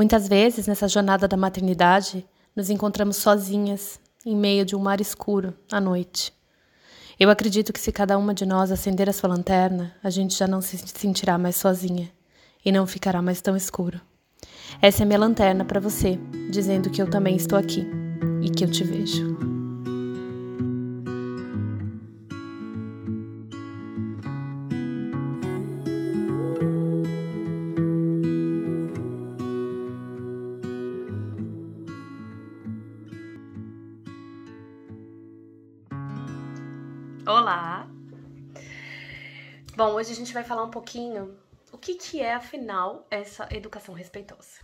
Muitas vezes, nessa jornada da maternidade, nos encontramos sozinhas, em meio de um mar escuro, à noite. Eu acredito que se cada uma de nós acender a sua lanterna, a gente já não se sentirá mais sozinha e não ficará mais tão escuro. Essa é minha lanterna para você, dizendo que eu também estou aqui e que eu te vejo. Hoje a gente vai falar um pouquinho o que, que é, afinal, essa educação respeitosa.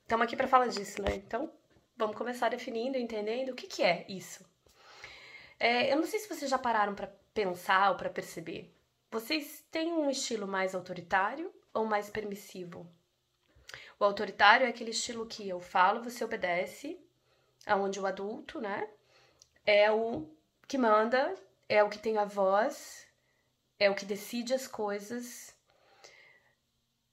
Estamos aqui para falar disso, né? Então, vamos começar definindo, entendendo o que, que é isso. É, eu não sei se vocês já pararam para pensar ou para perceber. Vocês têm um estilo mais autoritário ou mais permissivo? O autoritário é aquele estilo que eu falo, você obedece, aonde o adulto, né, é o que manda é o que tem a voz, é o que decide as coisas,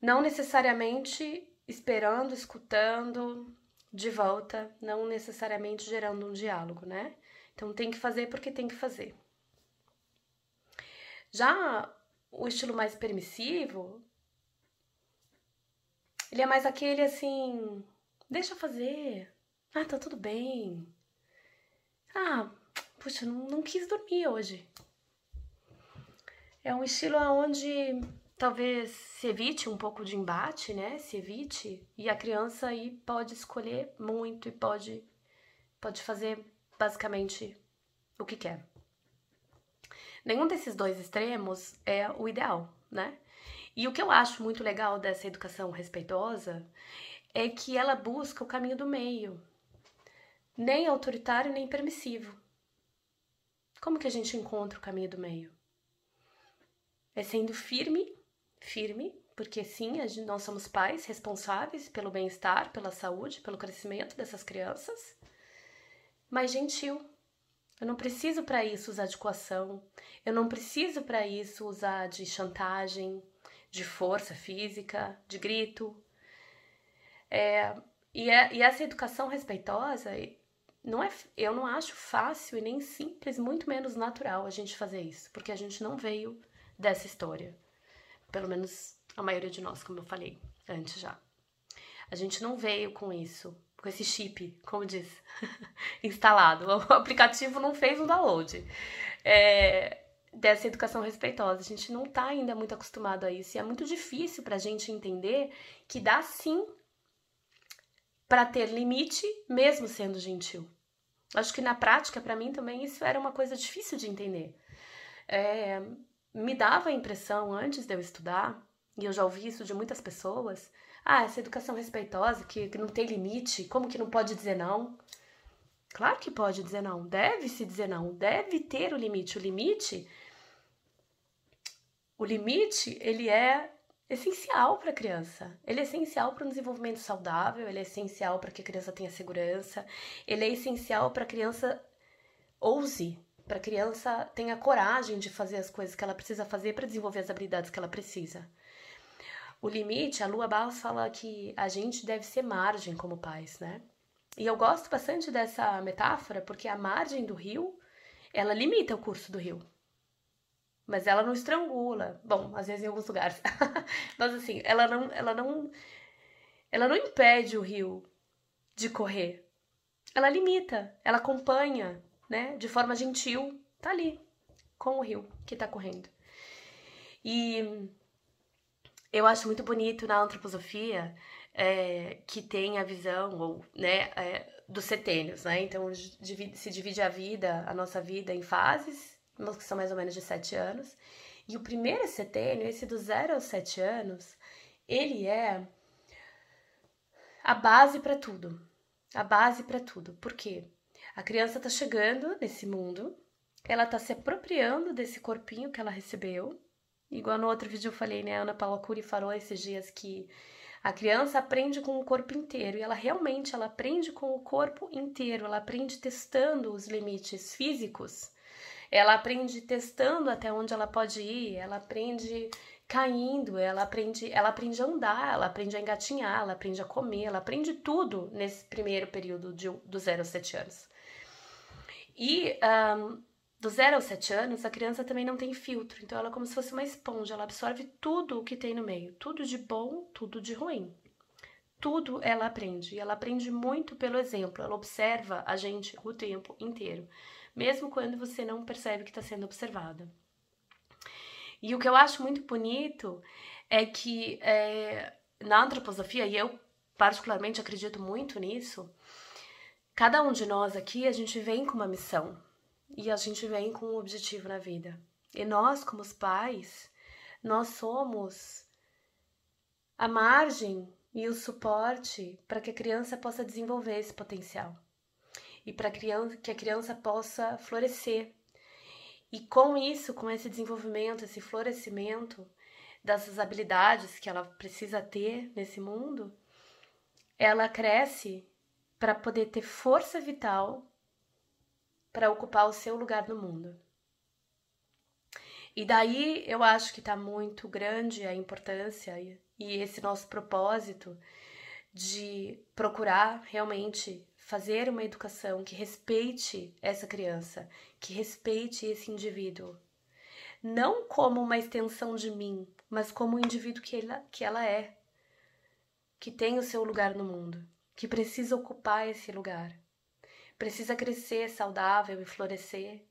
não necessariamente esperando, escutando de volta, não necessariamente gerando um diálogo, né? Então tem que fazer porque tem que fazer. Já o estilo mais permissivo, ele é mais aquele assim, deixa fazer. Ah, tá tudo bem. Ah, puxa, não, não quis dormir hoje. É um estilo onde talvez se evite um pouco de embate, né? Se evite e a criança aí pode escolher muito e pode pode fazer basicamente o que quer. Nenhum desses dois extremos é o ideal, né? E o que eu acho muito legal dessa educação respeitosa é que ela busca o caminho do meio, nem autoritário nem permissivo. Como que a gente encontra o caminho do meio? É sendo firme, firme, porque sim, nós somos pais responsáveis pelo bem-estar, pela saúde, pelo crescimento dessas crianças, mas gentil. Eu não preciso para isso usar de coação, eu não preciso para isso usar de chantagem, de força física, de grito. É, e, é, e essa educação respeitosa, não é, eu não acho fácil e nem simples, muito menos natural a gente fazer isso, porque a gente não veio dessa história. Pelo menos a maioria de nós, como eu falei antes já. A gente não veio com isso, com esse chip, como diz, instalado. O aplicativo não fez um download é, dessa educação respeitosa. A gente não está ainda muito acostumado a isso e é muito difícil para a gente entender que dá sim para ter limite, mesmo sendo gentil. Acho que na prática, para mim também, isso era uma coisa difícil de entender. É, me dava a impressão, antes de eu estudar, e eu já ouvi isso de muitas pessoas, ah, essa educação respeitosa, que, que não tem limite, como que não pode dizer não? Claro que pode dizer não, deve se dizer não, deve ter o limite. O limite, o limite, ele é essencial para a criança. Ele é essencial para o desenvolvimento saudável, ele é essencial para que a criança tenha segurança, ele é essencial para a criança ouse, para a criança tenha coragem de fazer as coisas que ela precisa fazer para desenvolver as habilidades que ela precisa. O limite, a Lua Barros fala que a gente deve ser margem como pais, né? E eu gosto bastante dessa metáfora porque a margem do rio, ela limita o curso do rio mas ela não estrangula. Bom, às vezes em alguns lugares. mas assim, ela não, ela não ela não impede o rio de correr. Ela limita, ela acompanha, né, de forma gentil, tá ali com o rio que tá correndo. E eu acho muito bonito na antroposofia é, que tem a visão, ou, né, é, dos setênios, né? Então se divide a vida, a nossa vida em fases que são mais ou menos de 7 anos. E o primeiro setênio, esse do 0 aos 7 anos, ele é a base para tudo. A base para tudo. Por quê? A criança está chegando nesse mundo, ela está se apropriando desse corpinho que ela recebeu. Igual no outro vídeo eu falei, né? A Ana Paula Cury falou esses dias que a criança aprende com o corpo inteiro e ela realmente ela aprende com o corpo inteiro, ela aprende testando os limites físicos ela aprende testando até onde ela pode ir, ela aprende caindo, ela aprende, ela aprende a andar, ela aprende a engatinhar, ela aprende a comer, ela aprende tudo nesse primeiro período de, do 0 aos 7 anos. E um, do 0 aos 7 anos, a criança também não tem filtro, então ela é como se fosse uma esponja, ela absorve tudo o que tem no meio, tudo de bom, tudo de ruim. Tudo ela aprende, e ela aprende muito pelo exemplo, ela observa a gente o tempo inteiro, mesmo quando você não percebe que está sendo observada. E o que eu acho muito bonito é que é, na antroposofia, e eu particularmente acredito muito nisso, cada um de nós aqui, a gente vem com uma missão e a gente vem com um objetivo na vida. E nós, como os pais, nós somos a margem e o suporte para que a criança possa desenvolver esse potencial e para que a criança possa florescer e com isso, com esse desenvolvimento, esse florescimento dessas habilidades que ela precisa ter nesse mundo, ela cresce para poder ter força vital para ocupar o seu lugar no mundo. E daí eu acho que está muito grande a importância e esse nosso propósito de procurar realmente fazer uma educação que respeite essa criança, que respeite esse indivíduo. Não como uma extensão de mim, mas como o indivíduo que ela, que ela é, que tem o seu lugar no mundo, que precisa ocupar esse lugar, precisa crescer saudável e florescer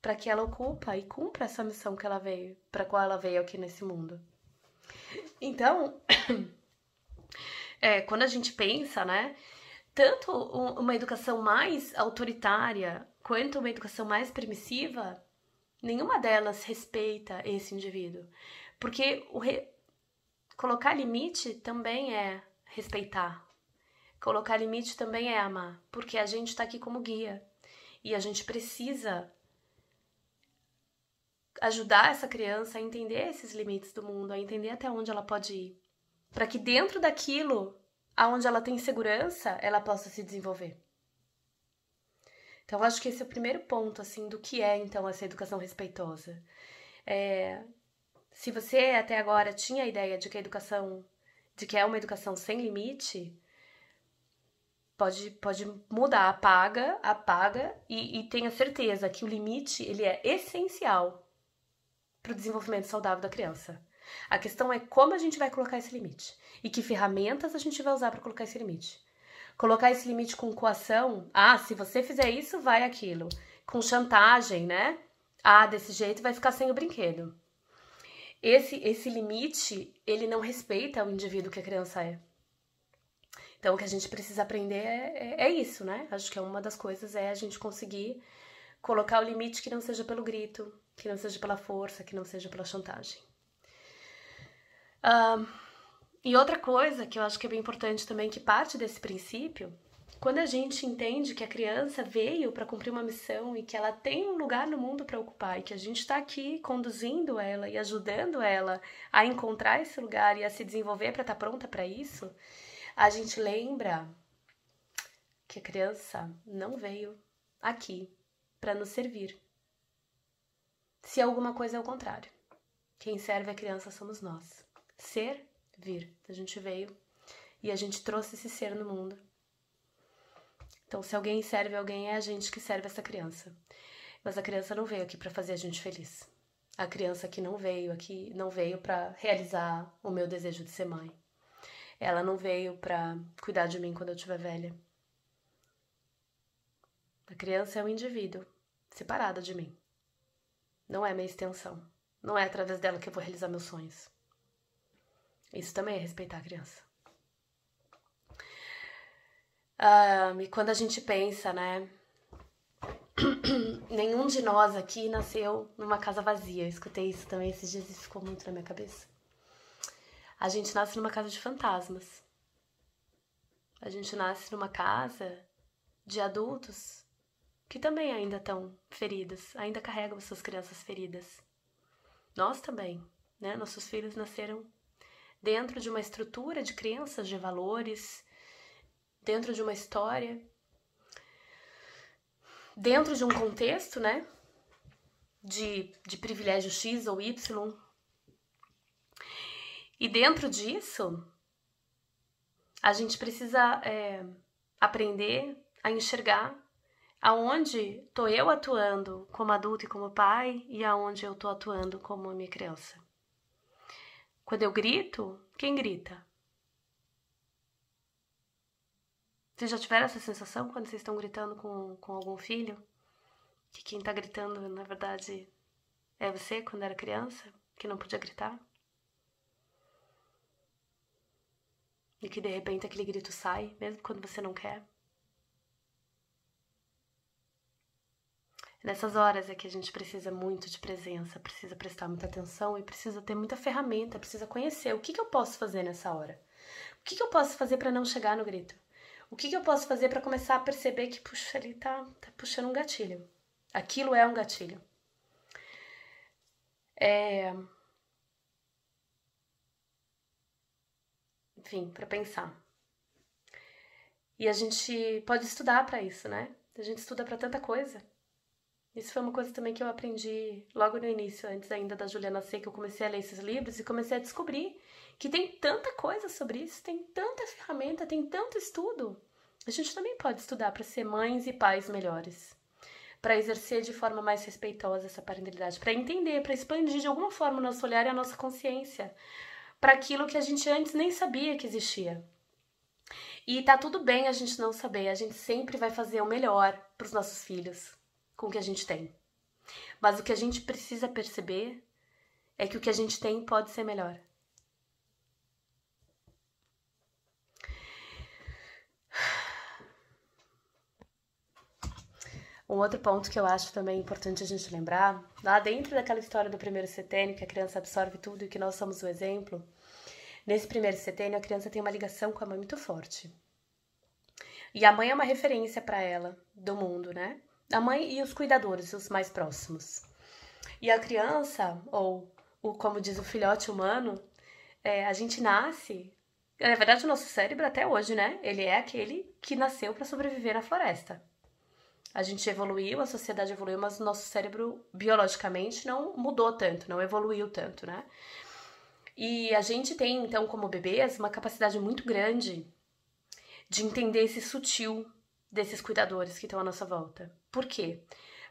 para que ela ocupa e cumpra essa missão que ela veio, para qual ela veio aqui nesse mundo. Então, é, quando a gente pensa, né, tanto uma educação mais autoritária quanto uma educação mais permissiva, nenhuma delas respeita esse indivíduo. Porque re... colocar limite também é respeitar. Colocar limite também é amar, porque a gente está aqui como guia e a gente precisa ajudar essa criança a entender esses limites do mundo, a entender até onde ela pode ir, para que dentro daquilo aonde ela tem segurança, ela possa se desenvolver. Então, acho que esse é o primeiro ponto, assim, do que é, então, essa educação respeitosa. É, se você até agora tinha a ideia de que a educação, de que é uma educação sem limite, pode, pode mudar, apaga, apaga e, e tenha certeza que o limite, ele é essencial para o desenvolvimento saudável da criança. A questão é como a gente vai colocar esse limite e que ferramentas a gente vai usar para colocar esse limite. Colocar esse limite com coação, ah, se você fizer isso, vai aquilo. Com chantagem, né? Ah, desse jeito vai ficar sem o brinquedo. Esse, esse limite, ele não respeita o indivíduo que a criança é. Então, o que a gente precisa aprender é, é, é isso, né? Acho que é uma das coisas é a gente conseguir colocar o limite que não seja pelo grito, que não seja pela força, que não seja pela chantagem. Uh, e outra coisa que eu acho que é bem importante também, que parte desse princípio, quando a gente entende que a criança veio para cumprir uma missão e que ela tem um lugar no mundo para ocupar e que a gente está aqui conduzindo ela e ajudando ela a encontrar esse lugar e a se desenvolver para estar tá pronta para isso, a gente lembra que a criança não veio aqui para nos servir. Se alguma coisa é o contrário, quem serve a criança somos nós ser, vir. A gente veio e a gente trouxe esse ser no mundo. Então, se alguém serve alguém, é a gente que serve essa criança. Mas a criança não veio aqui para fazer a gente feliz. A criança que não veio aqui não veio para realizar o meu desejo de ser mãe. Ela não veio para cuidar de mim quando eu estiver velha. A criança é um indivíduo separada de mim. Não é minha extensão. Não é através dela que eu vou realizar meus sonhos. Isso também é respeitar a criança. E quando a gente pensa, né? Nenhum de nós aqui nasceu numa casa vazia. Eu escutei isso também esses dias e ficou muito na minha cabeça. A gente nasce numa casa de fantasmas. A gente nasce numa casa de adultos que também ainda estão feridas, ainda carregam suas crianças feridas. Nós também, né? Nossos filhos nasceram dentro de uma estrutura de crenças, de valores, dentro de uma história, dentro de um contexto, né? De, de privilégio X ou Y. E dentro disso, a gente precisa é, aprender a enxergar aonde tô eu atuando como adulto e como pai e aonde eu tô atuando como minha criança. Quando eu grito, quem grita? Vocês já tiveram essa sensação quando vocês estão gritando com, com algum filho? Que quem tá gritando, na verdade, é você quando era criança, que não podia gritar? E que de repente aquele grito sai, mesmo quando você não quer? Nessas horas é que a gente precisa muito de presença, precisa prestar muita atenção e precisa ter muita ferramenta, precisa conhecer o que, que eu posso fazer nessa hora. O que, que eu posso fazer para não chegar no grito? O que, que eu posso fazer para começar a perceber que, puxa, ele tá, tá puxando um gatilho? Aquilo é um gatilho. É... Enfim, para pensar. E a gente pode estudar para isso, né? A gente estuda para tanta coisa. Isso foi uma coisa também que eu aprendi logo no início, antes ainda da Juliana C, que eu comecei a ler esses livros e comecei a descobrir que tem tanta coisa sobre isso, tem tanta ferramenta, tem tanto estudo. A gente também pode estudar para ser mães e pais melhores, para exercer de forma mais respeitosa essa parentalidade, para entender, para expandir de alguma forma o nosso olhar e a nossa consciência para aquilo que a gente antes nem sabia que existia. E tá tudo bem a gente não saber, a gente sempre vai fazer o melhor para os nossos filhos com o que a gente tem. Mas o que a gente precisa perceber é que o que a gente tem pode ser melhor. Um outro ponto que eu acho também importante a gente lembrar, lá dentro daquela história do primeiro setênio, que a criança absorve tudo e que nós somos o exemplo, nesse primeiro setênio a criança tem uma ligação com a mãe muito forte. E a mãe é uma referência para ela do mundo, né? a mãe e os cuidadores, os mais próximos. E a criança, ou o, como diz o filhote humano, é, a gente nasce. Na verdade, o nosso cérebro até hoje, né? Ele é aquele que nasceu para sobreviver na floresta. A gente evoluiu, a sociedade evoluiu, mas o nosso cérebro biologicamente não mudou tanto, não evoluiu tanto, né? E a gente tem, então, como bebês, uma capacidade muito grande de entender esse sutil desses cuidadores que estão à nossa volta. Por quê?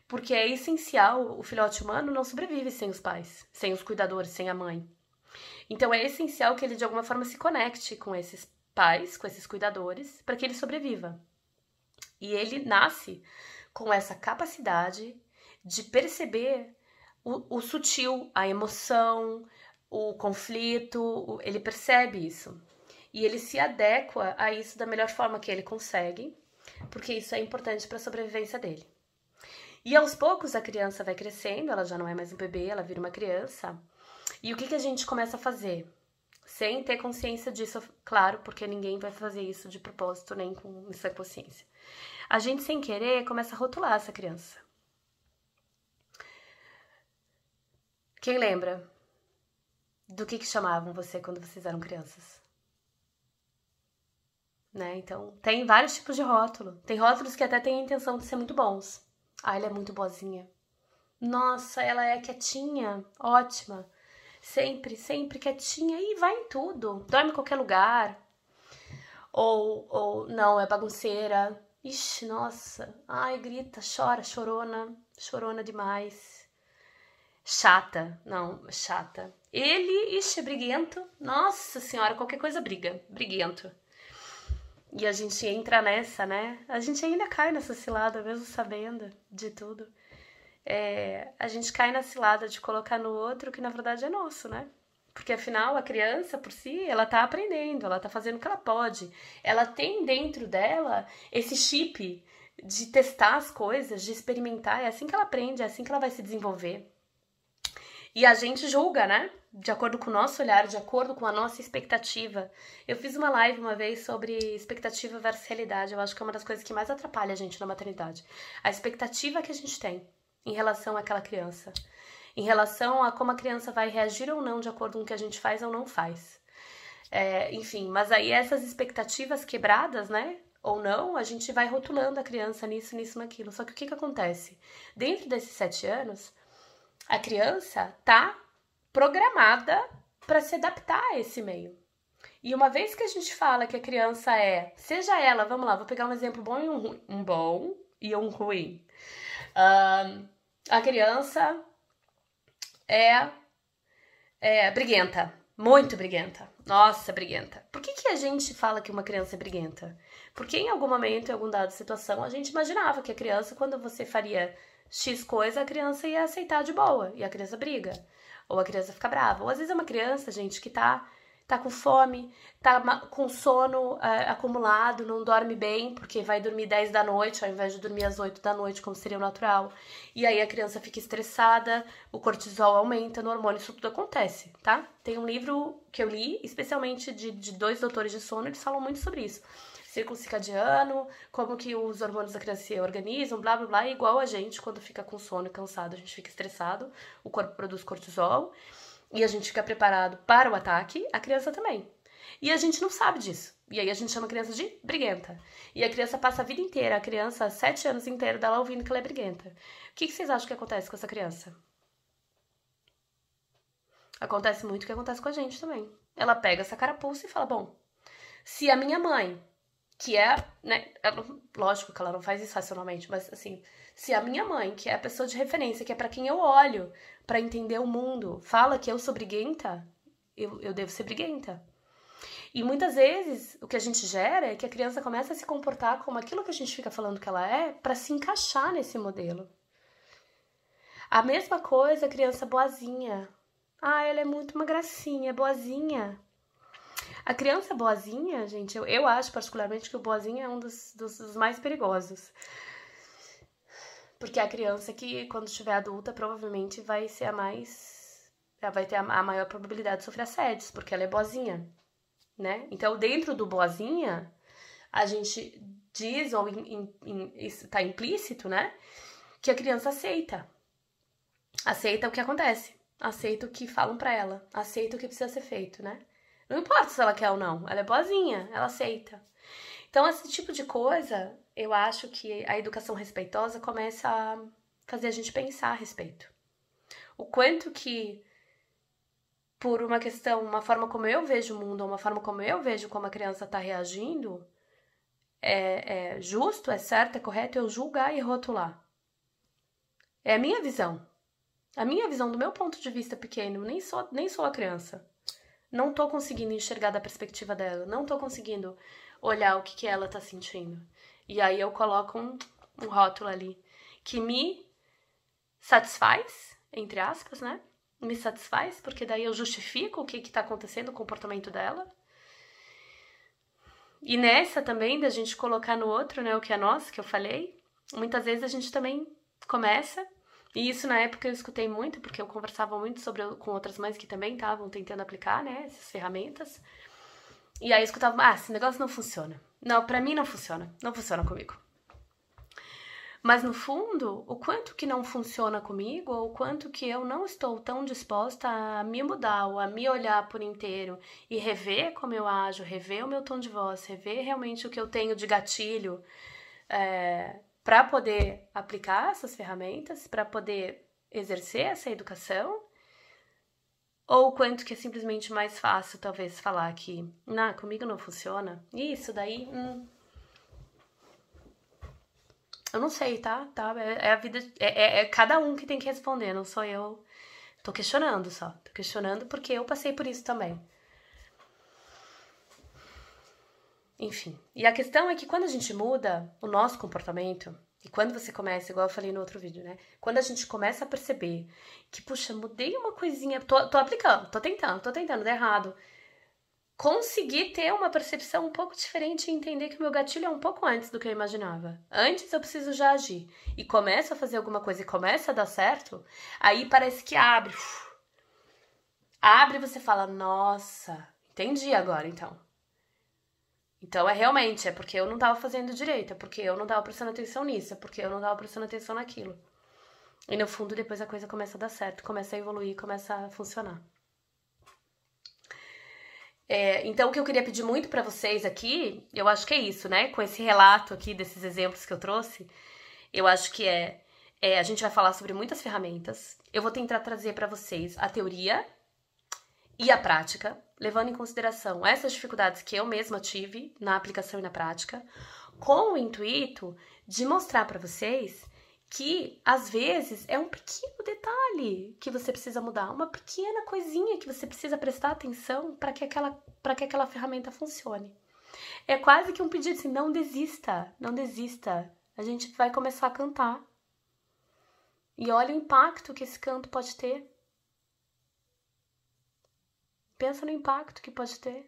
Porque é essencial, o filhote humano não sobrevive sem os pais, sem os cuidadores, sem a mãe. Então é essencial que ele de alguma forma se conecte com esses pais, com esses cuidadores, para que ele sobreviva. E ele nasce com essa capacidade de perceber o, o sutil, a emoção, o conflito, ele percebe isso. E ele se adequa a isso da melhor forma que ele consegue, porque isso é importante para a sobrevivência dele. E aos poucos a criança vai crescendo, ela já não é mais um bebê, ela vira uma criança. E o que, que a gente começa a fazer? Sem ter consciência disso, claro, porque ninguém vai fazer isso de propósito nem com essa consciência. A gente, sem querer, começa a rotular essa criança. Quem lembra do que, que chamavam você quando vocês eram crianças? né? Então, tem vários tipos de rótulo. Tem rótulos que até têm a intenção de ser muito bons. Ah, ela é muito boazinha. Nossa, ela é quietinha, ótima. Sempre, sempre quietinha e vai em tudo. Dorme em qualquer lugar. Ou, ou não, é bagunceira. Ixi, nossa. Ai, grita, chora, chorona. Chorona demais. Chata. Não, chata. Ele, ixi, é briguento. Nossa senhora, qualquer coisa briga. Briguento. E a gente entra nessa, né? A gente ainda cai nessa cilada, mesmo sabendo de tudo. É, a gente cai na cilada de colocar no outro que na verdade é nosso, né? Porque afinal a criança por si, ela tá aprendendo, ela tá fazendo o que ela pode. Ela tem dentro dela esse chip de testar as coisas, de experimentar, é assim que ela aprende, é assim que ela vai se desenvolver. E a gente julga, né? De acordo com o nosso olhar, de acordo com a nossa expectativa. Eu fiz uma live uma vez sobre expectativa versus realidade. Eu acho que é uma das coisas que mais atrapalha a gente na maternidade. A expectativa que a gente tem em relação àquela criança. Em relação a como a criança vai reagir ou não de acordo com o que a gente faz ou não faz. É, enfim, mas aí essas expectativas quebradas, né? Ou não, a gente vai rotulando a criança nisso, nisso, naquilo. Só que o que, que acontece? Dentro desses sete anos, a criança tá programada para se adaptar a esse meio. E uma vez que a gente fala que a criança é, seja ela, vamos lá, vou pegar um exemplo bom e um ruim, um bom e um ruim. Uh, a criança é, é briguenta, muito briguenta. Nossa, briguenta. Por que, que a gente fala que uma criança é briguenta? Porque em algum momento, em algum dado situação, a gente imaginava que a criança, quando você faria X coisa, a criança ia aceitar de boa e a criança briga. Ou a criança fica brava. Ou às vezes é uma criança, gente, que tá tá com fome, tá com sono é, acumulado, não dorme bem, porque vai dormir 10 da noite ao invés de dormir às 8 da noite, como seria o natural. E aí a criança fica estressada, o cortisol aumenta no hormônio, isso tudo acontece, tá? Tem um livro que eu li, especialmente de, de dois doutores de sono, eles falam muito sobre isso. Círculo circadiano, como que os hormônios da criança se organizam, blá blá blá, igual a gente, quando fica com sono e cansado, a gente fica estressado, o corpo produz cortisol e a gente fica preparado para o ataque, a criança também. E a gente não sabe disso. E aí a gente chama a criança de briguenta. E a criança passa a vida inteira, a criança, sete anos inteiro dela ouvindo que ela é briguenta. O que, vocês acham que acontece com essa criança? Acontece muito o que acontece com a gente também. Ela pega essa carapuça e fala: bom, se a minha mãe, que é, né, ela, lógico que ela não faz isso racionalmente, mas assim, se a minha mãe, que é a pessoa de referência, que é para quem eu olho para entender o mundo, fala que eu sou briguenta, eu, eu devo ser briguenta. E muitas vezes o que a gente gera é que a criança começa a se comportar como aquilo que a gente fica falando que ela é para se encaixar nesse modelo. A mesma coisa a criança boazinha. Ah, ela é muito uma gracinha, boazinha. A criança boazinha, gente, eu, eu acho particularmente que o boazinha é um dos, dos, dos mais perigosos. Porque a criança que, quando estiver adulta, provavelmente vai ser a mais. Ela vai ter a, maior probabilidade de sofrer assédios, porque ela é boazinha, né? Então, dentro do boazinha, a gente diz, ou está implícito, né? Que a criança aceita. Aceita o que acontece. Aceita o que falam para ela. Aceita o que precisa ser feito, né? Não importa se ela quer ou não. Ela é boazinha, ela aceita. Então, esse tipo de coisa eu acho que a educação respeitosa começa a fazer a gente pensar a respeito. O quanto que, por uma questão, uma forma como eu vejo o mundo, uma forma como eu vejo como a criança está reagindo, é, é justo, é certo, é correto eu julgar e rotular. É a minha visão. A minha visão do meu ponto de vista pequeno, nem sou, nem sou a criança. Não tô conseguindo enxergar da perspectiva dela, não tô conseguindo olhar o que, que ela tá sentindo. E aí eu coloco um, um rótulo ali que me satisfaz, entre aspas, né? Me satisfaz, porque daí eu justifico o que está acontecendo, o comportamento dela. E nessa também, da gente colocar no outro, né, o que é nosso, que eu falei, muitas vezes a gente também começa, e isso na época eu escutei muito, porque eu conversava muito sobre com outras mães que também estavam tentando aplicar, né, essas ferramentas. E aí eu escutava, ah, esse negócio não funciona. Não, para mim não funciona. Não funciona comigo. Mas no fundo, o quanto que não funciona comigo, ou o quanto que eu não estou tão disposta a me mudar, ou a me olhar por inteiro e rever como eu ajo, rever o meu tom de voz, rever realmente o que eu tenho de gatilho é, para poder aplicar essas ferramentas, para poder exercer essa educação, ou o quanto que é simplesmente mais fácil, talvez, falar que, não, comigo não funciona. Isso daí. Hum, eu não sei, tá? tá? É, é a vida. É, é, é, cada um que tem que responder, não sou eu. Tô questionando só. Tô questionando porque eu passei por isso também. Enfim. E a questão é que quando a gente muda o nosso comportamento, e quando você começa, igual eu falei no outro vídeo, né? Quando a gente começa a perceber que, puxa, mudei uma coisinha, tô, tô aplicando, tô tentando, tô tentando, dá errado. Conseguir ter uma percepção um pouco diferente e entender que o meu gatilho é um pouco antes do que eu imaginava. Antes eu preciso já agir. E começa a fazer alguma coisa e começa a dar certo, aí parece que abre. Abre e você fala, nossa, entendi agora então. Então é realmente, é porque eu não estava fazendo direito, é porque eu não estava prestando atenção nisso, é porque eu não estava prestando atenção naquilo. E no fundo, depois a coisa começa a dar certo, começa a evoluir, começa a funcionar. É, então, o que eu queria pedir muito para vocês aqui, eu acho que é isso, né? Com esse relato aqui desses exemplos que eu trouxe, eu acho que é, é a gente vai falar sobre muitas ferramentas. Eu vou tentar trazer para vocês a teoria e a prática, levando em consideração essas dificuldades que eu mesma tive na aplicação e na prática, com o intuito de mostrar para vocês que às vezes é um pequeno detalhe que você precisa mudar, uma pequena coisinha que você precisa prestar atenção para que aquela para que aquela ferramenta funcione. É quase que um pedido assim, não desista, não desista. A gente vai começar a cantar. E olha o impacto que esse canto pode ter. Pensa no impacto que pode ter.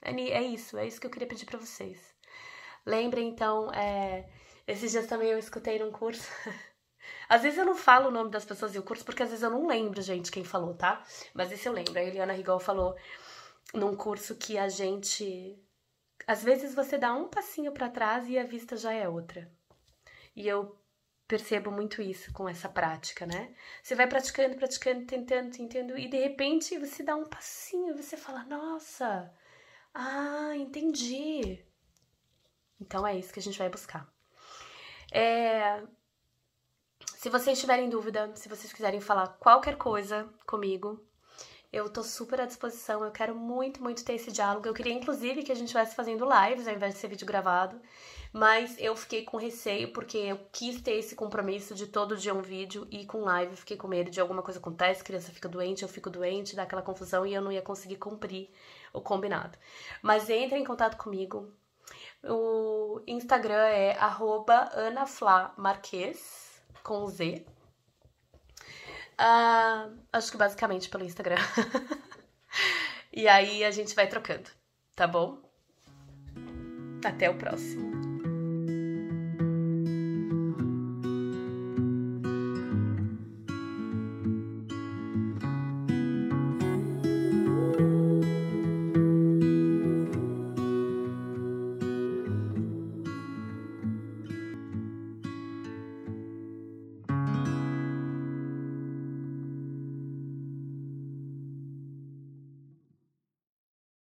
É, é isso, é isso que eu queria pedir para vocês. Lembrem então, é, esses dias também eu escutei num curso. às vezes eu não falo o nome das pessoas e o curso, porque às vezes eu não lembro, gente, quem falou, tá? Mas esse eu lembro. A Eliana Rigol falou num curso que a gente. Às vezes você dá um passinho para trás e a vista já é outra. E eu percebo muito isso com essa prática, né? Você vai praticando, praticando, tentando, tentando, e de repente você dá um passinho, você fala: Nossa, ah, entendi. Então é isso que a gente vai buscar. É... Se vocês tiverem dúvida, se vocês quiserem falar qualquer coisa comigo, eu tô super à disposição. Eu quero muito, muito ter esse diálogo. Eu queria, inclusive, que a gente estivesse fazendo lives ao invés de ser vídeo gravado. Mas eu fiquei com receio porque eu quis ter esse compromisso de todo dia um vídeo e com live fiquei com medo de alguma coisa acontece, criança fica doente, eu fico doente, dá aquela confusão e eu não ia conseguir cumprir o combinado. Mas entre em contato comigo, o Instagram é anaflamarques, com Z. Uh, acho que basicamente pelo Instagram. e aí a gente vai trocando, tá bom? Até o próximo.